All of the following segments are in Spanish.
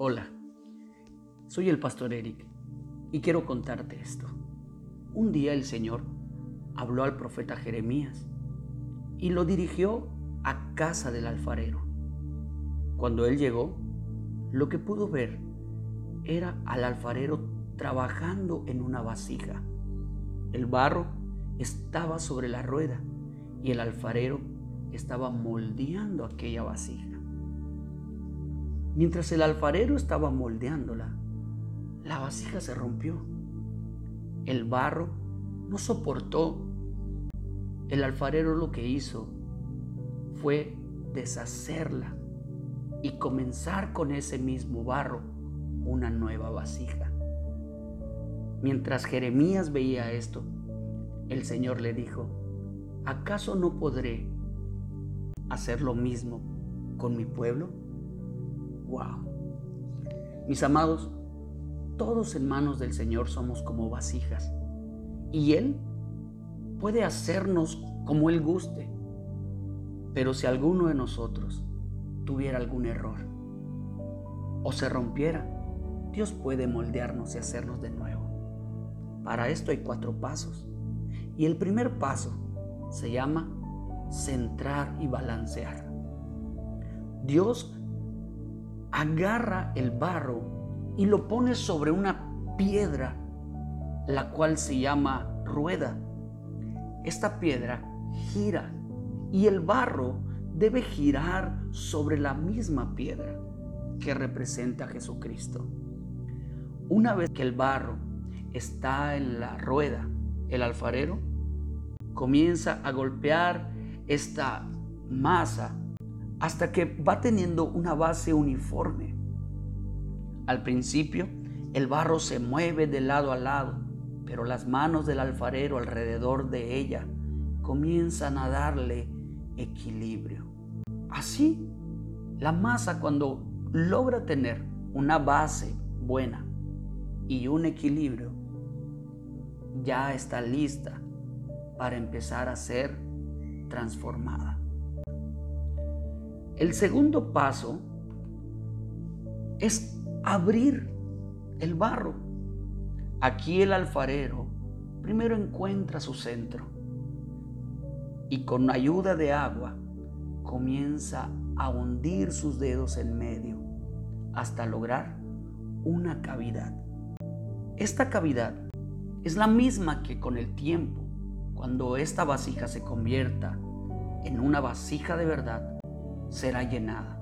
Hola, soy el pastor Eric y quiero contarte esto. Un día el Señor habló al profeta Jeremías y lo dirigió a casa del alfarero. Cuando él llegó, lo que pudo ver era al alfarero trabajando en una vasija. El barro estaba sobre la rueda y el alfarero estaba moldeando aquella vasija. Mientras el alfarero estaba moldeándola, la vasija se rompió. El barro no soportó. El alfarero lo que hizo fue deshacerla y comenzar con ese mismo barro una nueva vasija. Mientras Jeremías veía esto, el Señor le dijo, ¿acaso no podré hacer lo mismo con mi pueblo? Wow. Mis amados, todos en manos del Señor somos como vasijas. Y Él puede hacernos como Él guste. Pero si alguno de nosotros tuviera algún error o se rompiera, Dios puede moldearnos y hacernos de nuevo. Para esto hay cuatro pasos. Y el primer paso se llama centrar y balancear. Dios agarra el barro y lo pone sobre una piedra, la cual se llama rueda. Esta piedra gira y el barro debe girar sobre la misma piedra que representa a Jesucristo. Una vez que el barro está en la rueda, el alfarero comienza a golpear esta masa hasta que va teniendo una base uniforme. Al principio, el barro se mueve de lado a lado, pero las manos del alfarero alrededor de ella comienzan a darle equilibrio. Así, la masa cuando logra tener una base buena y un equilibrio, ya está lista para empezar a ser transformada. El segundo paso es abrir el barro. Aquí el alfarero primero encuentra su centro y con ayuda de agua comienza a hundir sus dedos en medio hasta lograr una cavidad. Esta cavidad es la misma que con el tiempo, cuando esta vasija se convierta en una vasija de verdad, será llenada.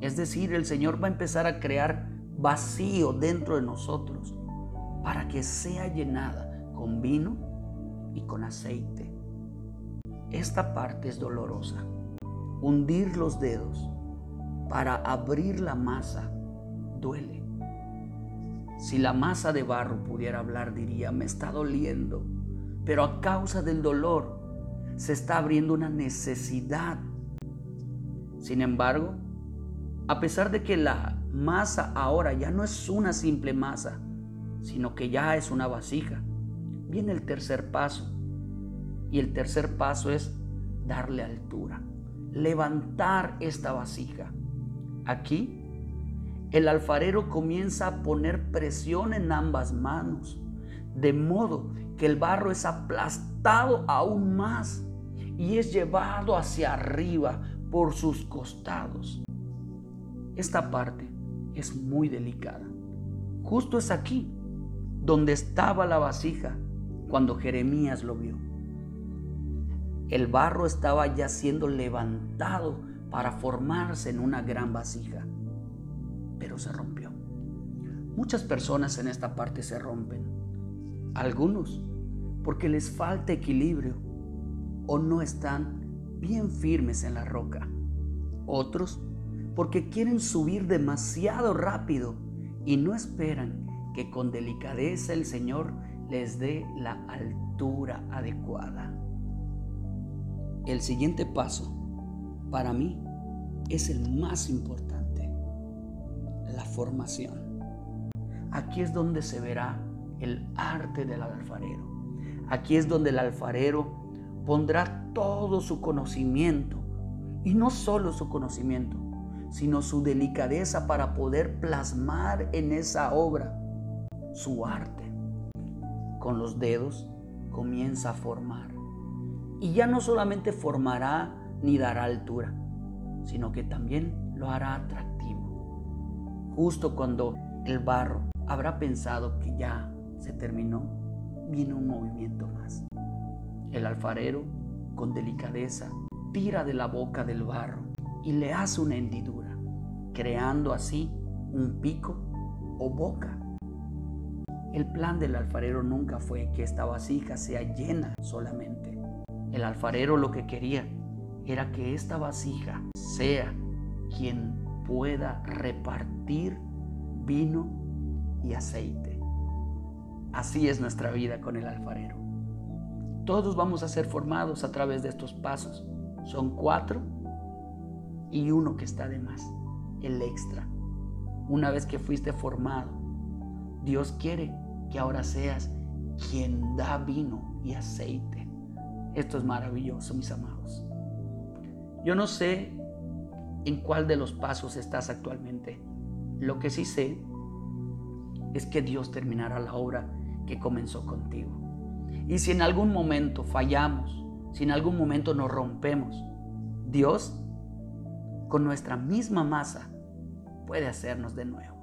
Es decir, el Señor va a empezar a crear vacío dentro de nosotros para que sea llenada con vino y con aceite. Esta parte es dolorosa. Hundir los dedos para abrir la masa duele. Si la masa de barro pudiera hablar, diría, me está doliendo, pero a causa del dolor se está abriendo una necesidad sin embargo, a pesar de que la masa ahora ya no es una simple masa, sino que ya es una vasija, viene el tercer paso. Y el tercer paso es darle altura, levantar esta vasija. Aquí, el alfarero comienza a poner presión en ambas manos, de modo que el barro es aplastado aún más y es llevado hacia arriba por sus costados. Esta parte es muy delicada. Justo es aquí donde estaba la vasija cuando Jeremías lo vio. El barro estaba ya siendo levantado para formarse en una gran vasija, pero se rompió. Muchas personas en esta parte se rompen. Algunos porque les falta equilibrio o no están bien firmes en la roca. Otros porque quieren subir demasiado rápido y no esperan que con delicadeza el Señor les dé la altura adecuada. El siguiente paso, para mí, es el más importante, la formación. Aquí es donde se verá el arte del alfarero. Aquí es donde el alfarero pondrá todo su conocimiento, y no solo su conocimiento, sino su delicadeza para poder plasmar en esa obra su arte. Con los dedos comienza a formar. Y ya no solamente formará ni dará altura, sino que también lo hará atractivo. Justo cuando el barro habrá pensado que ya se terminó, viene un movimiento más. El alfarero, con delicadeza, tira de la boca del barro y le hace una hendidura, creando así un pico o boca. El plan del alfarero nunca fue que esta vasija sea llena solamente. El alfarero lo que quería era que esta vasija sea quien pueda repartir vino y aceite. Así es nuestra vida con el alfarero. Todos vamos a ser formados a través de estos pasos. Son cuatro y uno que está de más, el extra. Una vez que fuiste formado, Dios quiere que ahora seas quien da vino y aceite. Esto es maravilloso, mis amados. Yo no sé en cuál de los pasos estás actualmente. Lo que sí sé es que Dios terminará la obra que comenzó contigo. Y si en algún momento fallamos, si en algún momento nos rompemos, Dios, con nuestra misma masa, puede hacernos de nuevo.